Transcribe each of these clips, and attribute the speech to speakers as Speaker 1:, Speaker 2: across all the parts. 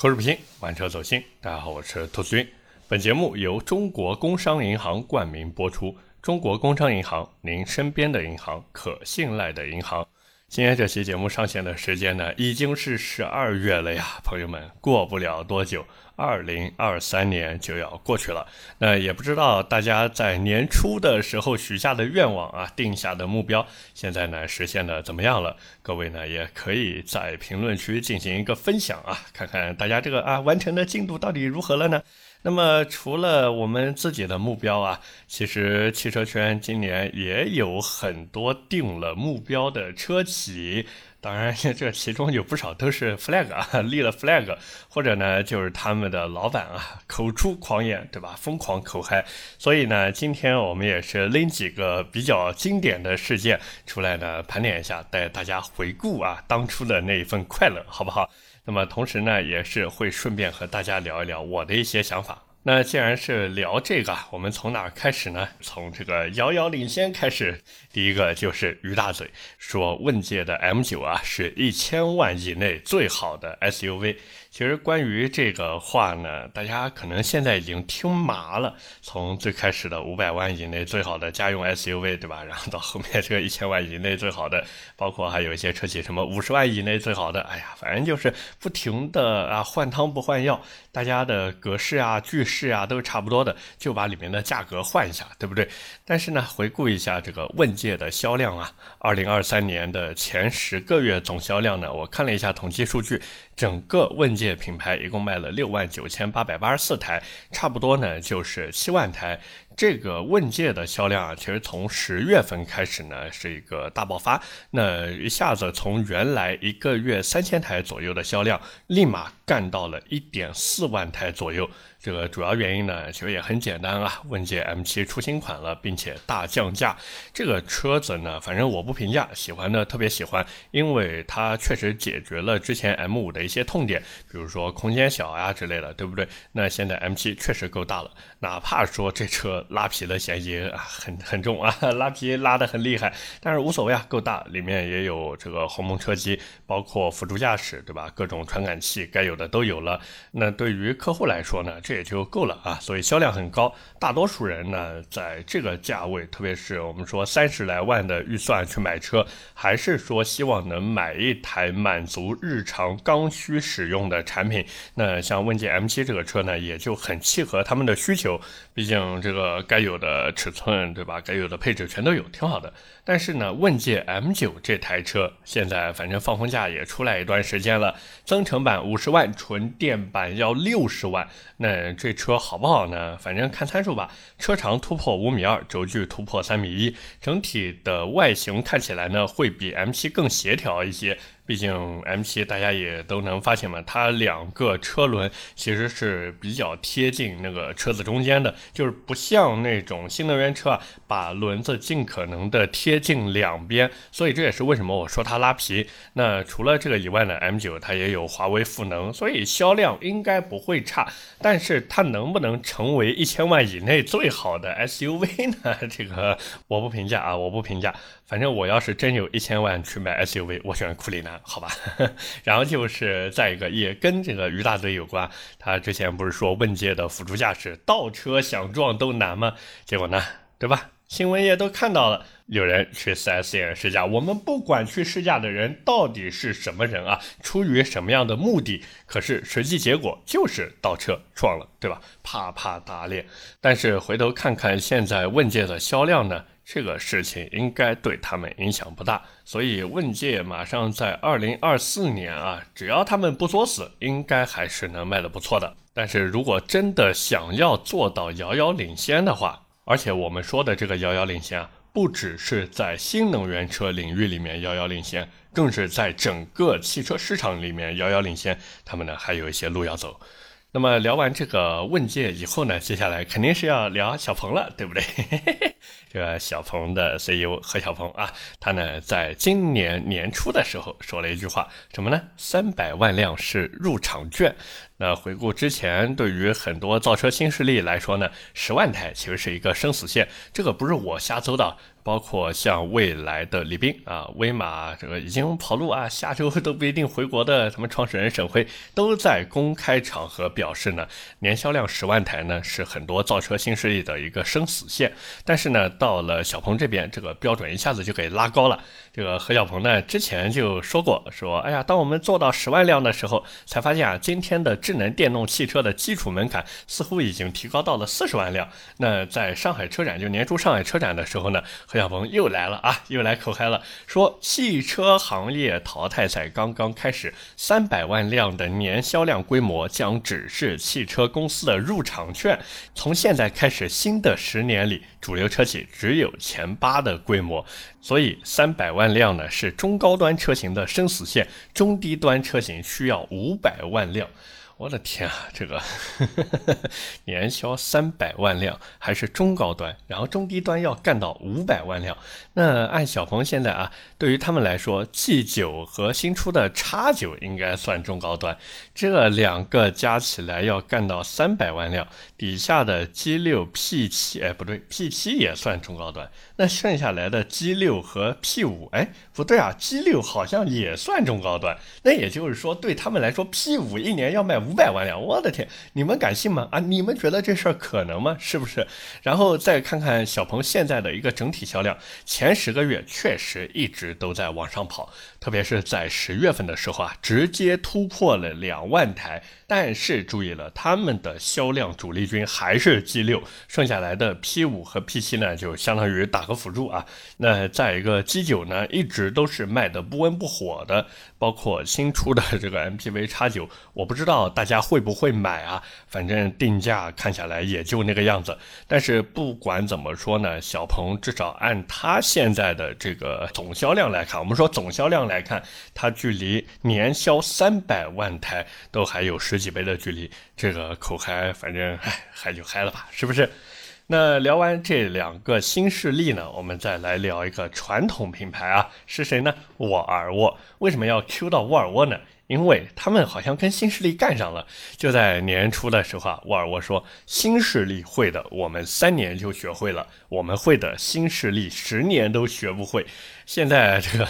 Speaker 1: 口齿不清，玩车走心。大家好，我是兔子君。本节目由中国工商银行冠名播出。中国工商银行，您身边的银行，可信赖的银行。今天这期节目上线的时间呢，已经是十二月了呀，朋友们，过不了多久。二零二三年就要过去了，那也不知道大家在年初的时候许下的愿望啊，定下的目标，现在呢实现的怎么样了？各位呢也可以在评论区进行一个分享啊，看看大家这个啊完成的进度到底如何了呢？那么除了我们自己的目标啊，其实汽车圈今年也有很多定了目标的车企。当然，这其中有不少都是 flag 啊，立了 flag，或者呢，就是他们的老板啊，口出狂言，对吧？疯狂口嗨。所以呢，今天我们也是拎几个比较经典的事件出来呢，盘点一下，带大家回顾啊，当初的那一份快乐，好不好？那么同时呢，也是会顺便和大家聊一聊我的一些想法。那既然是聊这个，我们从哪儿开始呢？从这个遥遥领先开始。第一个就是于大嘴说，问界的 M9 啊，是一千万以内最好的 SUV。其实关于这个话呢，大家可能现在已经听麻了。从最开始的五百万以内最好的家用 SUV，对吧？然后到后面这个一千万以内最好的，包括还有一些车企什么五十万以内最好的，哎呀，反正就是不停的啊换汤不换药，大家的格式啊、句式啊都是差不多的，就把里面的价格换一下，对不对？但是呢，回顾一下这个问界的销量啊，二零二三年的前十个月总销量呢，我看了一下统计数据。整个问界品牌一共卖了六万九千八百八十四台，差不多呢就是七万台。这个问界的销量啊，其实从十月份开始呢是一个大爆发，那一下子从原来一个月三千台左右的销量，立马干到了一点四万台左右。这个主要原因呢，其实也很简单啊，问界 M7 出新款了，并且大降价。这个车子呢，反正我不评价，喜欢的特别喜欢，因为它确实解决了之前 M5 的一些痛点，比如说空间小呀之类的，对不对？那现在 M7 确实够大了，哪怕说这车拉皮的嫌疑啊很很重啊，拉皮拉得很厉害，但是无所谓啊，够大，里面也有这个鸿蒙车机，包括辅助驾驶，对吧？各种传感器该有的都有了。那对于客户来说呢？这也就够了啊，所以销量很高。大多数人呢，在这个价位，特别是我们说三十来万的预算去买车，还是说希望能买一台满足日常刚需使用的产品。那像问界 M7 这个车呢，也就很契合他们的需求。毕竟这个该有的尺寸，对吧？该有的配置全都有，挺好的。但是呢，问界 M9 这台车现在反正放风价也出来一段时间了，增程版五十万，纯电版要六十万。那这车好不好呢？反正看参数吧。车长突破五米二，轴距突破三米一，整体的外形看起来呢，会比 M7 更协调一些。毕竟 M7 大家也都能发现嘛，它两个车轮其实是比较贴近那个车子中间的，就是不像那种新能源车啊，把轮子尽可能的贴近两边。所以这也是为什么我说它拉皮。那除了这个以外呢，M9 它也有华为赋能，所以销量应该不会差。但是它能不能成为一千万以内最好的 SUV 呢？这个我不评价啊，我不评价。反正我要是真有一千万去买 SUV，我选库里南，好吧。然后就是再一个，也跟这个于大嘴有关。他之前不是说问界的辅助驾驶倒车想撞都难吗？结果呢，对吧？新闻也都看到了，有人去 4S 店试驾。我们不管去试驾的人到底是什么人啊，出于什么样的目的，可是实际结果就是倒车撞了，对吧？啪啪打脸。但是回头看看现在问界的销量呢？这个事情应该对他们影响不大，所以问界马上在二零二四年啊，只要他们不作死，应该还是能卖的不错的。但是如果真的想要做到遥遥领先的话，而且我们说的这个遥遥领先啊，不只是在新能源车领域里面遥遥领先，更是在整个汽车市场里面遥遥领先，他们呢还有一些路要走。那么聊完这个问界以后呢，接下来肯定是要聊小鹏了，对不对？这个小鹏的 CEO 何小鹏啊，他呢在今年年初的时候说了一句话，什么呢？三百万辆是入场券。那回顾之前，对于很多造车新势力来说呢，十万台其实是一个生死线。这个不是我瞎诌的。包括像未来的李斌啊，威马这个已经跑路啊，下周都不一定回国的，什么创始人沈辉都在公开场合表示呢，年销量十万台呢是很多造车新势力的一个生死线。但是呢，那到了小鹏这边，这个标准一下子就给拉高了。这个何小鹏呢之前就说过，说哎呀，当我们做到十万辆的时候，才发现啊，今天的智能电动汽车的基础门槛似乎已经提高到了四十万辆。那在上海车展就年初上海车展的时候呢，何小鹏又来了啊，又来口嗨了，说汽车行业淘汰赛刚刚开始，三百万辆的年销量规模将只是汽车公司的入场券。从现在开始，新的十年里，主流车企只有前八的规模。所以三百万辆呢是中高端车型的生死线，中低端车型需要五百万辆。我的天啊，这个呵呵年销三百万辆还是中高端，然后中低端要干到五百万辆。那按小鹏现在啊，对于他们来说，G 九和新出的 X 九应该算中高端，这两个加起来要干到三百万辆，底下的 G 六 P 七，哎不对，P 七也算中高端。那剩下来的 G 六和 P 五，哎不对啊，G 六好像也算中高端。那也就是说，对他们来说，P 五一年要卖。五百万辆，我的天，你们敢信吗？啊，你们觉得这事儿可能吗？是不是？然后再看看小鹏现在的一个整体销量，前十个月确实一直都在往上跑，特别是在十月份的时候啊，直接突破了两万台。但是注意了，他们的销量主力军还是 G 六，剩下来的 P 五和 P 七呢，就相当于打个辅助啊。那再一个 G 九呢，一直都是卖的不温不火的，包括新出的这个 MPV X 九，我不知道。大家会不会买啊？反正定价看下来也就那个样子。但是不管怎么说呢，小鹏至少按它现在的这个总销量来看，我们说总销量来看，它距离年销三百万台都还有十几倍的距离。这个口嗨，反正嗨嗨就嗨了吧，是不是？那聊完这两个新势力呢，我们再来聊一个传统品牌啊，是谁呢？沃尔沃。为什么要 Q 到沃尔沃呢？因为他们好像跟新势力干上了，就在年初的时候啊，沃尔沃说新势力会的，我们三年就学会了；我们会的新势力十年都学不会。现在这个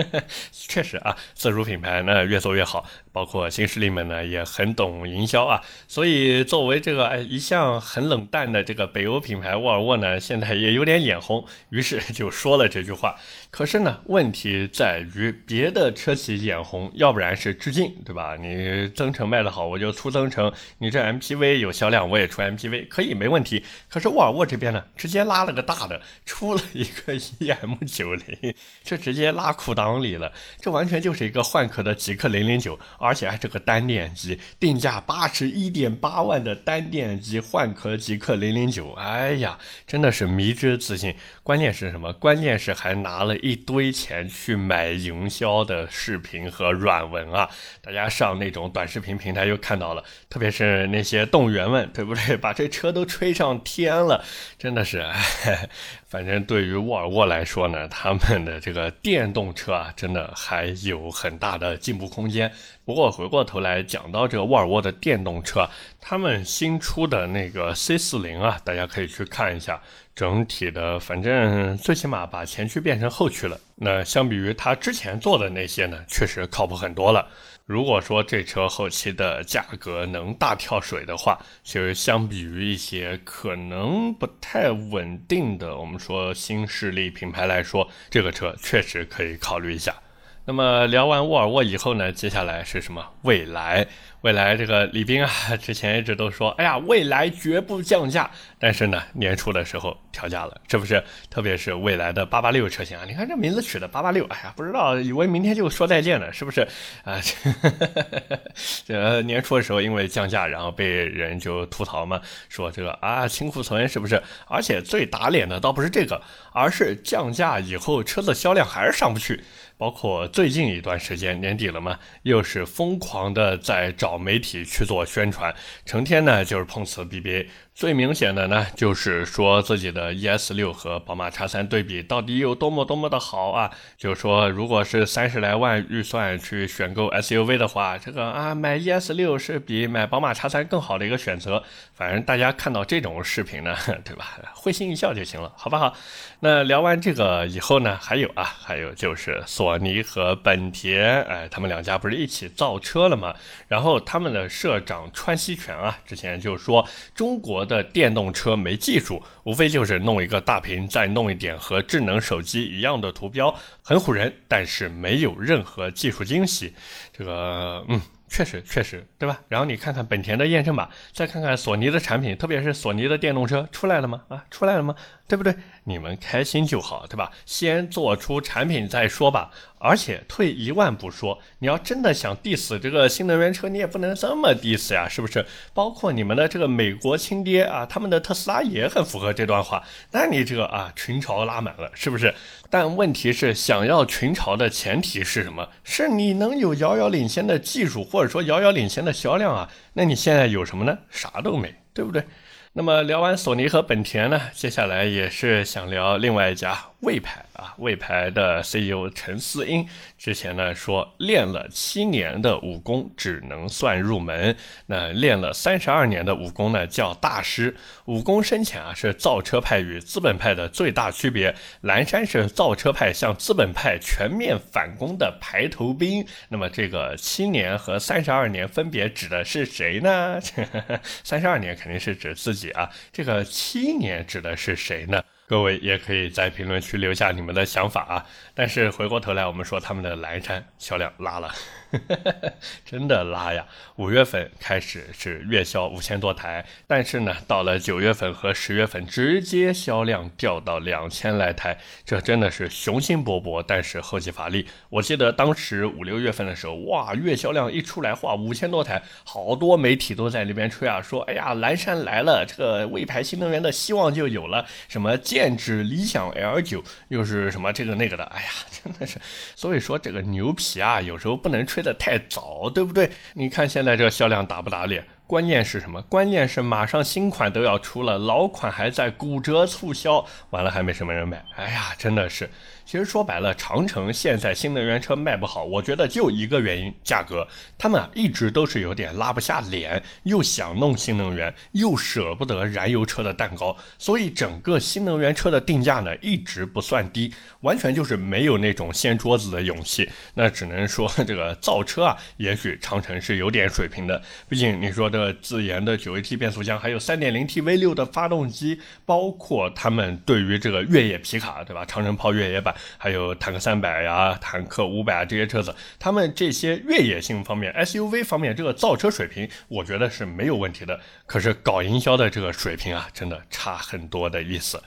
Speaker 1: 确实啊，自主品牌呢越做越好，包括新势力们呢也很懂营销啊。所以作为这个哎一向很冷淡的这个北欧品牌沃尔沃呢，现在也有点眼红，于是就说了这句话。可是呢，问题在于别的车企眼红，要不然是致敬，对吧？你增程卖得好，我就出增程；你这 MPV 有销量，我也出 MPV，可以没问题。可是沃尔沃这边呢，直接拉了个大的，出了一个 EM 九零。这直接拉裤裆里了，这完全就是一个换壳的极客零零九，而且还是个单电机，定价八十一点八万的单电机换壳极客零零九，哎呀，真的是迷之自信。关键是什么？关键是还拿了一堆钱去买营销的视频和软文啊！大家上那种短视频平台又看到了，特别是那些动物园们，对不对？把这车都吹上天了，真的是，哎。反正对于沃尔沃来说呢，他们的这个电动车啊，真的还有很大的进步空间。不过回过头来讲到这个沃尔沃的电动车，他们新出的那个 C 四零啊，大家可以去看一下，整体的反正最起码把前驱变成后驱了。那相比于他之前做的那些呢，确实靠谱很多了。如果说这车后期的价格能大跳水的话，其实相比于一些可能不太稳定的，我们说新势力品牌来说，这个车确实可以考虑一下。那么聊完沃尔沃以后呢，接下来是什么？未来。未来这个李斌啊，之前一直都说，哎呀，未来绝不降价。但是呢，年初的时候调价了，是不是？特别是未来的八八六车型啊，你看这名字取的八八六，哎呀，不知道以为明天就说再见了，是不是？啊，这年初的时候因为降价，然后被人就吐槽嘛，说这个啊清库存是不是？而且最打脸的倒不是这个，而是降价以后车子销量还是上不去。包括最近一段时间年底了嘛，又是疯狂的在找媒体去做宣传，成天呢就是碰瓷 BBA。最明显的呢，就是说自己的 ES 六和宝马 X 三对比到底有多么多么的好啊！就是说如果是三十来万预算去选购 SUV 的话，这个啊买 ES 六是比买宝马 X 三更好的一个选择。反正大家看到这种视频呢，对吧？会心一笑就行了，好不好？那聊完这个以后呢，还有啊，还有就是索尼和本田，哎，他们两家不是一起造车了吗？然后他们的社长川西泉啊，之前就说中国的电动车没技术，无非就是弄一个大屏，再弄一点和智能手机一样的图标，很唬人，但是没有任何技术惊喜。这个，嗯。确实，确实，对吧？然后你看看本田的验证码，再看看索尼的产品，特别是索尼的电动车出来了吗？啊，出来了吗？对不对？你们开心就好，对吧？先做出产品再说吧。而且退一万步说，你要真的想 diss 这个新能源车，你也不能这么 diss 呀，是不是？包括你们的这个美国亲爹啊，他们的特斯拉也很符合这段话。那你这个啊，群嘲拉满了，是不是？但问题是，想要群嘲的前提是什么？是你能有遥遥领先的技术，或者说遥遥领先的销量啊？那你现在有什么呢？啥都没，对不对？那么聊完索尼和本田呢，接下来也是想聊另外一家魏牌。啊，魏牌的 CEO 陈思英之前呢说，练了七年的武功只能算入门，那练了三十二年的武功呢叫大师。武功深浅啊，是造车派与资本派的最大区别。蓝山是造车派向资本派全面反攻的排头兵。那么这个七年和三十二年分别指的是谁呢？三十二年肯定是指自己啊，这个七年指的是谁呢？各位也可以在评论区留下你们的想法啊！但是回过头来，我们说他们的蓝山销量拉了。真的拉呀！五月份开始是月销五千多台，但是呢，到了九月份和十月份，直接销量掉到两千来台，这真的是雄心勃勃，但是后继乏力。我记得当时五六月份的时候，哇，月销量一出来，哇，五千多台，好多媒体都在那边吹啊，说，哎呀，蓝山来了，这个魏牌新能源的希望就有了，什么剑指理想 L 九，又是什么这个那个的，哎呀，真的是，所以说这个牛皮啊，有时候不能吹。的太早，对不对？你看现在这销量打不打脸？关键是什么？关键是马上新款都要出了，老款还在骨折促销，完了还没什么人买。哎呀，真的是。其实说白了，长城现在新能源车卖不好，我觉得就一个原因，价格。他们啊一直都是有点拉不下脸，又想弄新能源，又舍不得燃油车的蛋糕，所以整个新能源车的定价呢一直不算低，完全就是没有那种掀桌子的勇气。那只能说这个造车啊，也许长城是有点水平的，毕竟你说这自研的九 AT 变速箱，还有三点零 T V 六的发动机，包括他们对于这个越野皮卡，对吧？长城炮越野版。还有坦克三百呀、坦克五百啊这些车子，他们这些越野性方面、SUV 方面这个造车水平，我觉得是没有问题的。可是搞营销的这个水平啊，真的差很多的意思。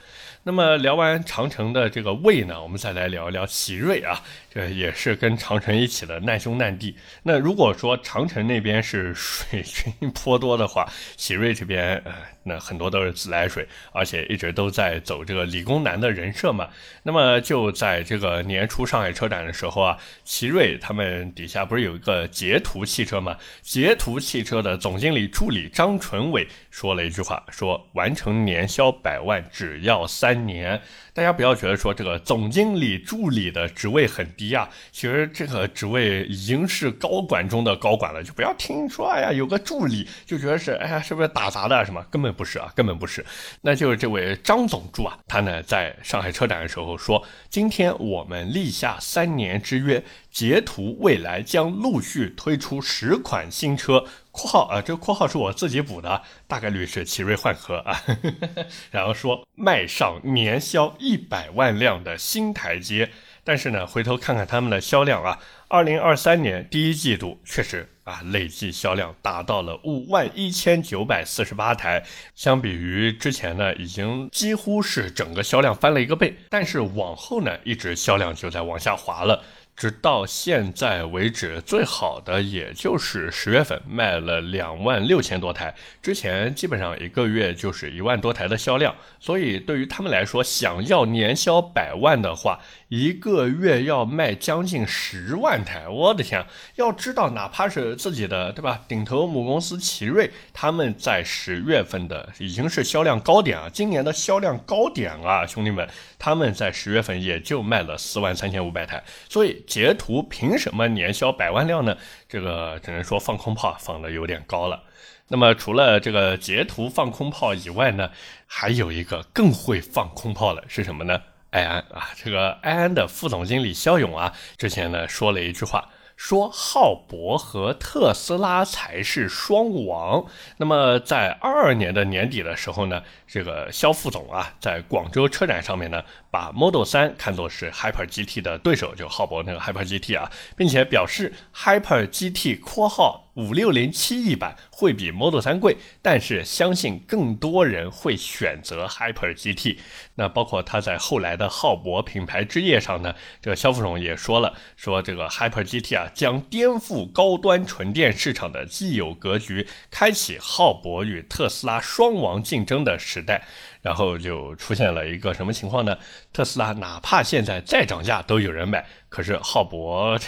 Speaker 1: 那么聊完长城的这个魏呢，我们再来聊一聊奇瑞啊，这也是跟长城一起的难兄难弟。那如果说长城那边是水军颇多的话，奇瑞这边呃，那很多都是自来水，而且一直都在走这个理工男的人设嘛。那么就在这个年初上海车展的时候啊，奇瑞他们底下不是有一个捷途汽车嘛？捷途汽车的总经理助理张纯伟说了一句话，说完成年销百万只要三。年，大家不要觉得说这个总经理助理的职位很低啊，其实这个职位已经是高管中的高管了。就不要听说哎呀有个助理就觉得是哎呀是不是打杂的什么，根本不是啊，根本不是。那就是这位张总助啊，他呢在上海车展的时候说，今天我们立下三年之约，捷途未来将陆续推出十款新车。括号啊，这个括号是我自己补的，大概率是奇瑞换壳啊呵呵。然后说迈上年销一百万辆的新台阶，但是呢，回头看看他们的销量啊，二零二三年第一季度确实啊，累计销量达到了五万一千九百四十八台，相比于之前呢，已经几乎是整个销量翻了一个倍。但是往后呢，一直销量就在往下滑了。直到现在为止，最好的也就是十月份卖了两万六千多台，之前基本上一个月就是一万多台的销量。所以对于他们来说，想要年销百万的话，一个月要卖将近十万台，我的天！要知道，哪怕是自己的对吧，顶头母公司奇瑞，他们在十月份的已经是销量高点啊，今年的销量高点啊，兄弟们，他们在十月份也就卖了四万三千五百台，所以截图凭什么年销百万辆呢？这个只能说放空炮放的有点高了。那么除了这个截图放空炮以外呢，还有一个更会放空炮的是什么呢？埃安啊，这个埃安的副总经理肖勇啊，之前呢说了一句话。说浩博和特斯拉才是双王。那么在二二年的年底的时候呢，这个肖副总啊，在广州车展上面呢，把 Model 3看作是 Hyper GT 的对手，就浩博那个 Hyper GT 啊，并且表示 Hyper GT（ 括号五六零七亿版）会比 Model 3贵，但是相信更多人会选择 Hyper GT。那包括他在后来的浩博品牌之夜上呢，这个肖副总也说了，说这个 Hyper GT 啊。将颠覆高端纯电市场的既有格局，开启浩博与特斯拉双王竞争的时代。然后就出现了一个什么情况呢？特斯拉哪怕现在再涨价都有人买，可是浩博，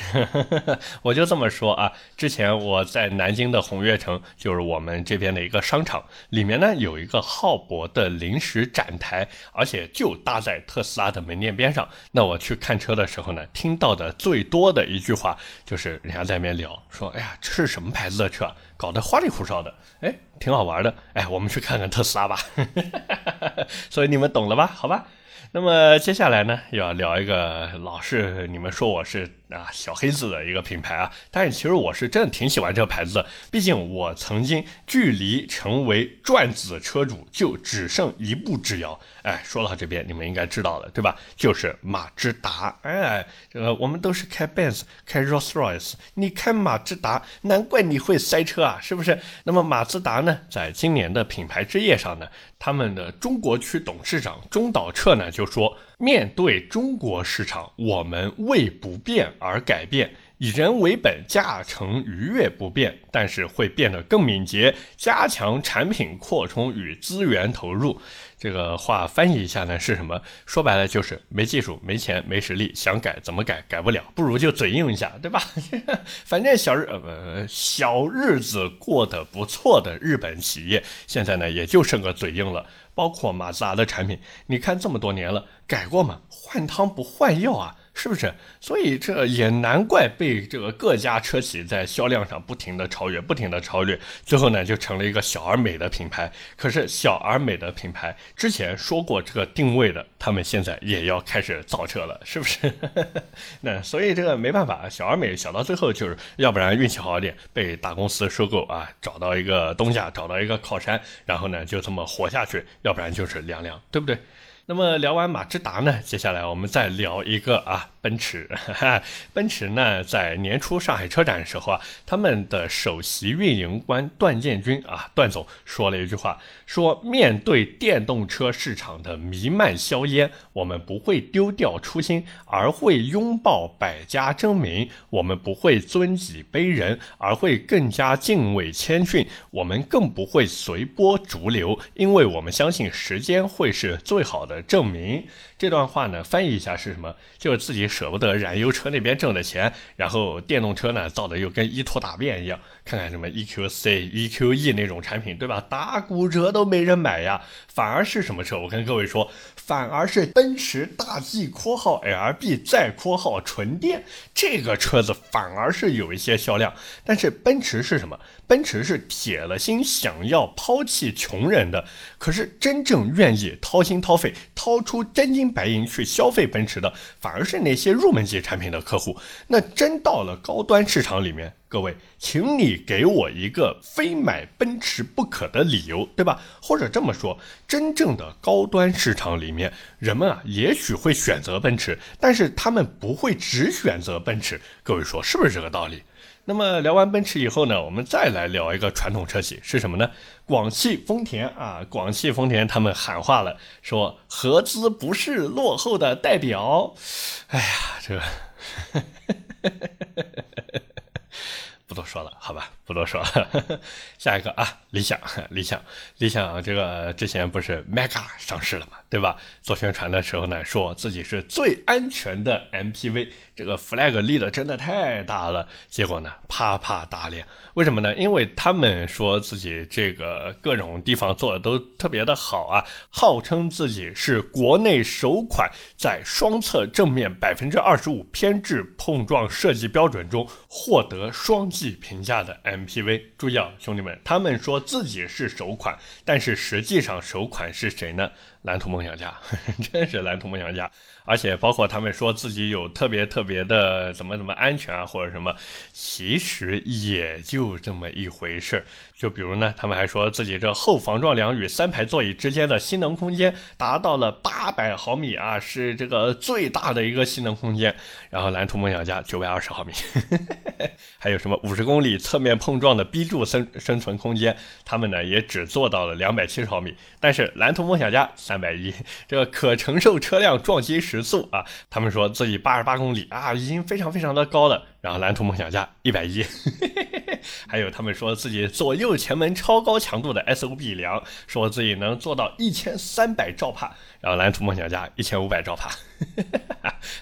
Speaker 1: 我就这么说啊。之前我在南京的红悦城，就是我们这边的一个商场，里面呢有一个浩博的临时展台，而且就搭在特斯拉的门店边上。那我去看车的时候呢，听到的最多的一句话就是人家在那边聊，说：“哎呀，这是什么牌子的车？搞得花里胡哨的。”哎。挺好玩的，哎，我们去看看特斯拉吧。所以你们懂了吧？好吧。那么接下来呢，要聊一个老是你们说我是啊小黑子的一个品牌啊，但是其实我是真的挺喜欢这个牌子的，毕竟我曾经距离成为转子车主就只剩一步之遥。哎，说到这边你们应该知道了对吧？就是马自达。哎，这个我们都是开 Benz、开 Rolls Royce，你开马自达，难怪你会塞车啊，是不是？那么马自达呢，在今年的品牌之夜上呢，他们的中国区董事长中岛彻呢。就说面对中国市场，我们为不变而改变，以人为本，驾乘愉悦不变，但是会变得更敏捷，加强产品扩充与资源投入。这个话翻译一下呢是什么？说白了就是没技术、没钱、没实力，想改怎么改改不了，不如就嘴硬一下，对吧？反正小日呃小日子过得不错的日本企业，现在呢也就剩个嘴硬了。包括马自达的产品，你看这么多年了，改过吗？换汤不换药啊。是不是？所以这也难怪被这个各家车企在销量上不停的超越，不停的超越，最后呢就成了一个小而美的品牌。可是小而美的品牌之前说过这个定位的，他们现在也要开始造车了，是不是？那所以这个没办法，小而美小到最后就是要不然运气好一点被大公司收购啊，找到一个东家，找到一个靠山，然后呢就这么活下去，要不然就是凉凉，对不对？那么聊完马自达呢，接下来我们再聊一个啊。奔驰，奔驰呢，在年初上海车展的时候啊，他们的首席运营官段建军啊，段总说了一句话，说面对电动车市场的弥漫硝烟，我们不会丢掉初心，而会拥抱百家争鸣；我们不会尊己卑人，而会更加敬畏谦逊；我们更不会随波逐流，因为我们相信时间会是最好的证明。这段话呢，翻译一下是什么？就是自己舍不得燃油车那边挣的钱，然后电动车呢造的又跟一坨大便一样。看看什么 EQC、EQE 那种产品，对吧？打骨折都没人买呀。反而是什么车？我跟各位说，反而是奔驰大 G（ 括号 LB 再括号纯电）这个车子反而是有一些销量。但是奔驰是什么？奔驰是铁了心想要抛弃穷人的，可是真正愿意掏心掏肺、掏出真金白银去消费奔驰的，反而是那些入门级产品的客户。那真到了高端市场里面，各位，请你给我一个非买奔驰不可的理由，对吧？或者这么说，真正的高端市场里面，人们啊，也许会选择奔驰，但是他们不会只选择奔驰。各位说是不是这个道理？那么聊完奔驰以后呢，我们再来聊一个传统车企是什么呢？广汽丰田啊，广汽丰田他们喊话了，说合资不是落后的代表。哎呀，这个不多说了，好吧，不多说了。下一个啊，理想，理想，理想，这个之前不是 Mega 上市了嘛，对吧？做宣传的时候呢，说自己是最安全的 MPV，这个 flag 立的真的太大了。结果呢，啪啪打脸。为什么呢？因为他们说自己这个各种地方做的都特别的好啊，号称自己是国内首款在双侧正面百分之二十五偏置碰撞设计标准中获得双 G。评价的 MPV，注意啊，兄弟们，他们说自己是首款，但是实际上首款是谁呢？蓝图梦想家，真是蓝图梦想家。而且包括他们说自己有特别特别的怎么怎么安全啊，或者什么，其实也就这么一回事儿。就比如呢，他们还说自己这后防撞梁与三排座椅之间的吸能空间达到了八百毫米啊，是这个最大的一个吸能空间。然后蓝图梦想家九百二十毫米，还有什么五十公里侧面碰撞的 B 柱生生存空间，他们呢也只做到了两百七十毫米。但是蓝图梦想家三百一，这个可承受车辆撞击时。速啊，他们说自己八十八公里啊，已经非常非常的高了。然后蓝图梦想家一百一，还有他们说自己左右前门超高强度的 S O B 梁，说自己能做到一千三百兆帕。然后蓝图梦想家一千五百兆帕，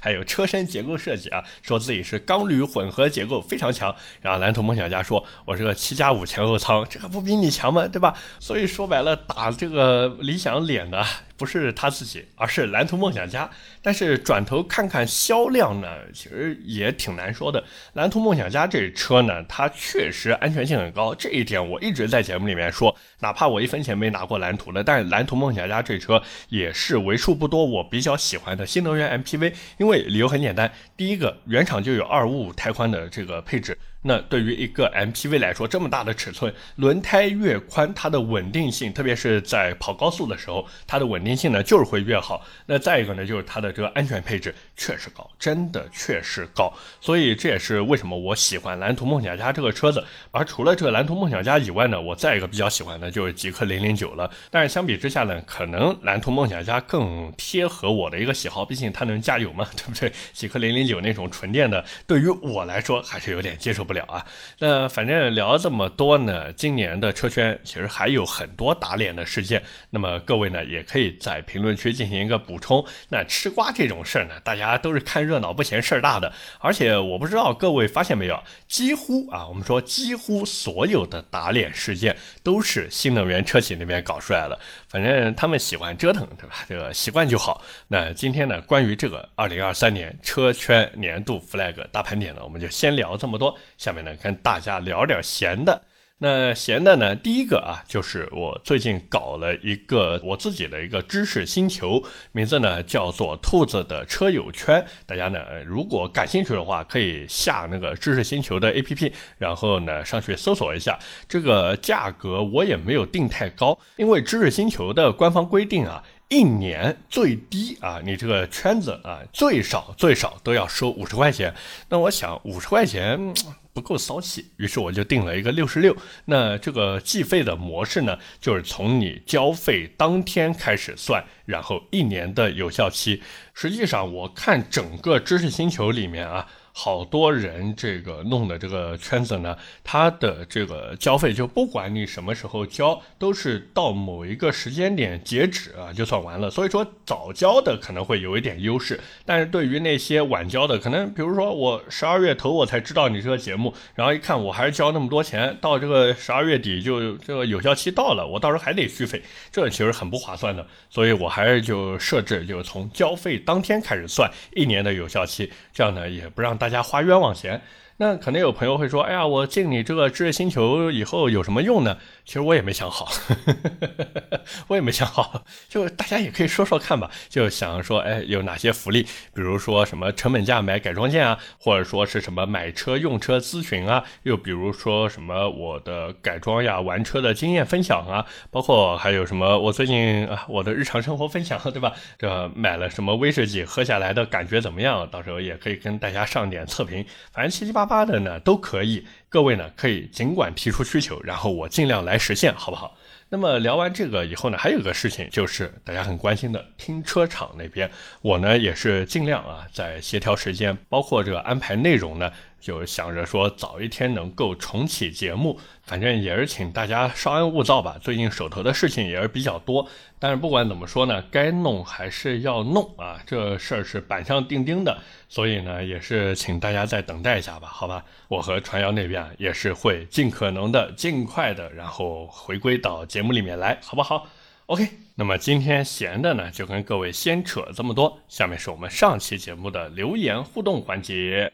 Speaker 1: 还有车身结构设计啊，说自己是钢铝混合结构非常强。然后蓝图梦想家说，我是个七加五前后舱，这个不比你强吗？对吧？所以说白了，打这个理想脸的不是他自己，而是蓝图梦想家。但是转头看看销量呢，其实也挺难说的。蓝图梦想家这车呢，它确实安全性很高，这一点我一直在节目里面说。哪怕我一分钱没拿过蓝图的，但是蓝图梦想家这车也是为数不多我比较喜欢的新能源 MPV。因为理由很简单，第一个原厂就有二五五胎宽的这个配置。那对于一个 MPV 来说，这么大的尺寸，轮胎越宽，它的稳定性，特别是在跑高速的时候，它的稳定性呢就是会越好。那再一个呢，就是它的这个安全配置确实高，真的确实高。所以这也是为什么我喜欢蓝图梦想家这个车子。而除了这个蓝图梦想家以外呢，我再一个比较喜欢的就是极氪零零九了。但是相比之下呢，可能蓝图梦想家更贴合我的一个喜好，毕竟它能加油嘛，对不对？极氪零零九那种纯电的，对于我来说还是有点接受。不了啊，那反正聊这么多呢，今年的车圈其实还有很多打脸的事件，那么各位呢也可以在评论区进行一个补充。那吃瓜这种事儿呢，大家都是看热闹不嫌事儿大的，而且我不知道各位发现没有，几乎啊，我们说几乎所有的打脸事件都是新能源车企那边搞出来的，反正他们喜欢折腾，对吧？这个习惯就好。那今天呢，关于这个二零二三年车圈年度 flag 大盘点呢，我们就先聊这么多。下面呢，跟大家聊点闲的。那闲的呢，第一个啊，就是我最近搞了一个我自己的一个知识星球，名字呢叫做“兔子的车友圈”。大家呢，如果感兴趣的话，可以下那个知识星球的 APP，然后呢上去搜索一下。这个价格我也没有定太高，因为知识星球的官方规定啊。一年最低啊，你这个圈子啊，最少最少都要收五十块钱。那我想五十块钱不够骚气，于是我就定了一个六十六。那这个计费的模式呢，就是从你交费当天开始算，然后一年的有效期。实际上我看整个知识星球里面啊。好多人这个弄的这个圈子呢，它的这个交费就不管你什么时候交，都是到某一个时间点截止啊，就算完了。所以说早交的可能会有一点优势，但是对于那些晚交的，可能比如说我十二月头我才知道你这个节目，然后一看我还是交那么多钱，到这个十二月底就这个有效期到了，我到时候还得续费，这其实很不划算的。所以我还是就设置就从交费当天开始算一年的有效期，这样呢也不让大。大家花冤枉钱，那可能有朋友会说：“哎呀，我进你这个知识星球以后有什么用呢？”其实我也没想好，呵呵我也没想好，就大家也可以说说看吧。就想说，哎，有哪些福利？比如说什么成本价买改装件啊，或者说是什么买车用车咨询啊，又比如说什么我的改装呀、玩车的经验分享啊，包括还有什么我最近啊我的日常生活分享，对吧？这买了什么威士忌，喝下来的感觉怎么样？到时候也可以跟大家上点测评，反正七七八发的呢都可以。各位呢可以尽管提出需求，然后我尽量来实现，好不好？那么聊完这个以后呢，还有个事情就是大家很关心的停车场那边，我呢也是尽量啊在协调时间，包括这个安排内容呢。就想着说早一天能够重启节目，反正也是请大家稍安勿躁吧。最近手头的事情也是比较多，但是不管怎么说呢，该弄还是要弄啊，这事儿是板上钉钉的。所以呢，也是请大家再等待一下吧，好吧？我和传谣那边也是会尽可能的、尽快的，然后回归到节目里面来，好不好？OK，那么今天闲的呢，就跟各位先扯这么多。下面是我们上期节目的留言互动环节。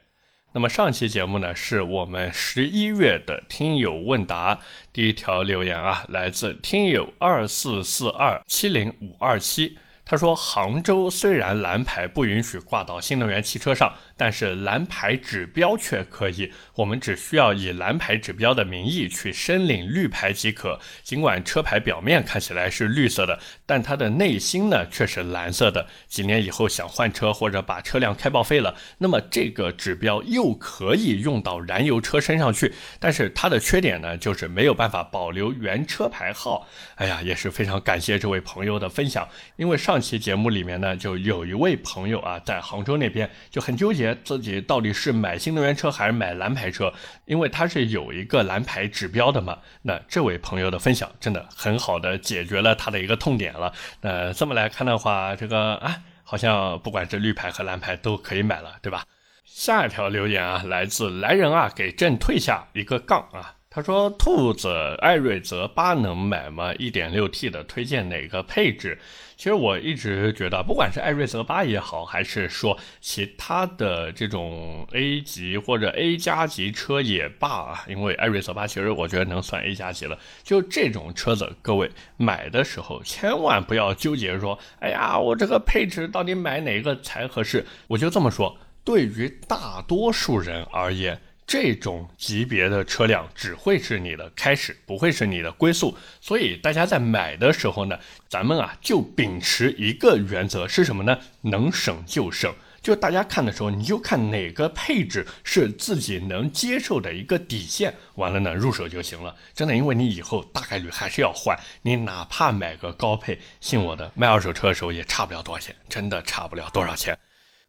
Speaker 1: 那么上期节目呢，是我们十一月的听友问答，第一条留言啊，来自听友二四四二七零五二七。他说：“杭州虽然蓝牌不允许挂到新能源汽车上，但是蓝牌指标却可以。我们只需要以蓝牌指标的名义去申领绿牌即可。尽管车牌表面看起来是绿色的，但它的内心呢却是蓝色的。几年以后想换车或者把车辆开报废了，那么这个指标又可以用到燃油车身上去。但是它的缺点呢，就是没有办法保留原车牌号。哎呀，也是非常感谢这位朋友的分享，因为上。”上期节目里面呢，就有一位朋友啊，在杭州那边就很纠结，自己到底是买新能源车还是买蓝牌车，因为他是有一个蓝牌指标的嘛。那这位朋友的分享真的很好的解决了他的一个痛点了。那这么来看的话，这个啊，好像不管是绿牌和蓝牌都可以买了，对吧？下一条留言啊，来自来人啊，给朕退下一个杠啊。他说：“兔子艾瑞泽八能买吗一点六 T 的推荐哪个配置？”其实我一直觉得，不管是艾瑞泽八也好，还是说其他的这种 A 级或者 A 加级车也罢啊，因为艾瑞泽八其实我觉得能算 A 加级了。就这种车子，各位买的时候千万不要纠结说：“哎呀，我这个配置到底买哪个才合适？”我就这么说，对于大多数人而言。这种级别的车辆只会是你的开始，不会是你的归宿。所以大家在买的时候呢，咱们啊就秉持一个原则是什么呢？能省就省。就大家看的时候，你就看哪个配置是自己能接受的一个底线，完了呢入手就行了。真的，因为你以后大概率还是要换，你哪怕买个高配，信我的，卖二手车的时候也差不了多少钱，真的差不了多少钱。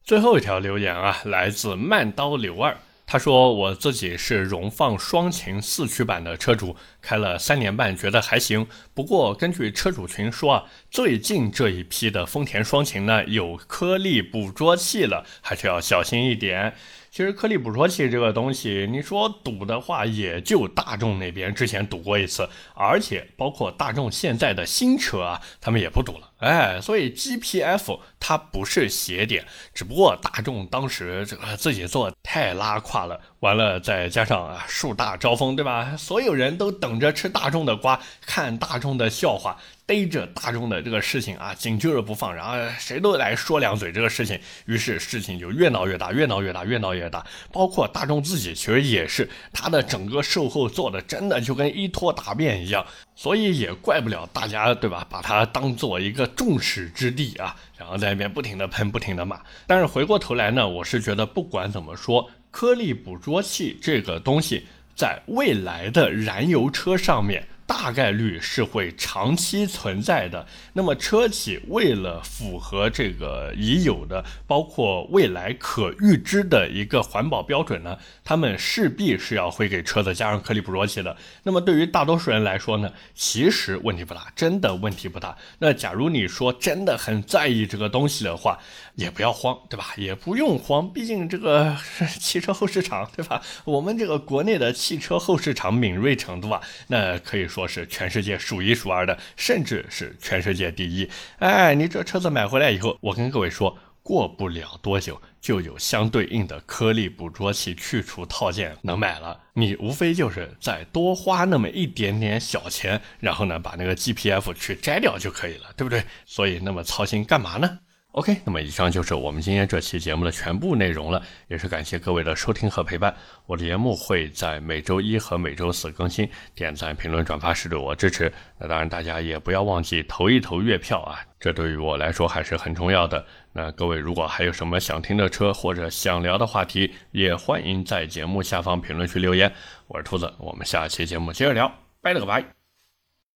Speaker 1: 最后一条留言啊，来自慢刀刘二。他说：“我自己是荣放双擎四驱版的车主，开了三年半，觉得还行。不过根据车主群说啊，最近这一批的丰田双擎呢有颗粒捕捉器了，还是要小心一点。其实颗粒捕捉器这个东西，你说堵的话，也就大众那边之前堵过一次，而且包括大众现在的新车啊，他们也不堵了。”哎，所以 GPF 它不是邪点，只不过大众当时这个自己做太拉胯了，完了再加上啊树大招风，对吧？所有人都等着吃大众的瓜，看大众的笑话。逮着大众的这个事情啊，紧揪着不放，然后谁都来说两嘴这个事情，于是事情就越闹越大，越闹越大，越闹越大。包括大众自己其实也是，他的整个售后做的真的就跟一坨大便一样，所以也怪不了大家，对吧？把它当做一个众矢之的啊，然后在那边不停的喷，不停的骂。但是回过头来呢，我是觉得不管怎么说，颗粒捕捉器这个东西，在未来的燃油车上面。大概率是会长期存在的。那么车企为了符合这个已有的，包括未来可预知的一个环保标准呢，他们势必是要会给车子加上颗粒捕捉器的。那么对于大多数人来说呢，其实问题不大，真的问题不大。那假如你说真的很在意这个东西的话，也不要慌，对吧？也不用慌，毕竟这个 汽车后市场，对吧？我们这个国内的汽车后市场敏锐程度啊，那可以说是全世界数一数二的，甚至是全世界第一。哎，你这车子买回来以后，我跟各位说，过不了多久就有相对应的颗粒捕捉器去除套件能买了。你无非就是再多花那么一点点小钱，然后呢，把那个 GPF 去摘掉就可以了，对不对？所以那么操心干嘛呢？OK，那么以上就是我们今天这期节目的全部内容了，也是感谢各位的收听和陪伴。我的节目会在每周一和每周四更新，点赞、评论、转发是对我支持。那当然，大家也不要忘记投一投月票啊，这对于我来说还是很重要的。那各位如果还有什么想听的车或者想聊的话题，也欢迎在节目下方评论区留言。我是兔子，我们下期节目接着聊，拜了个拜。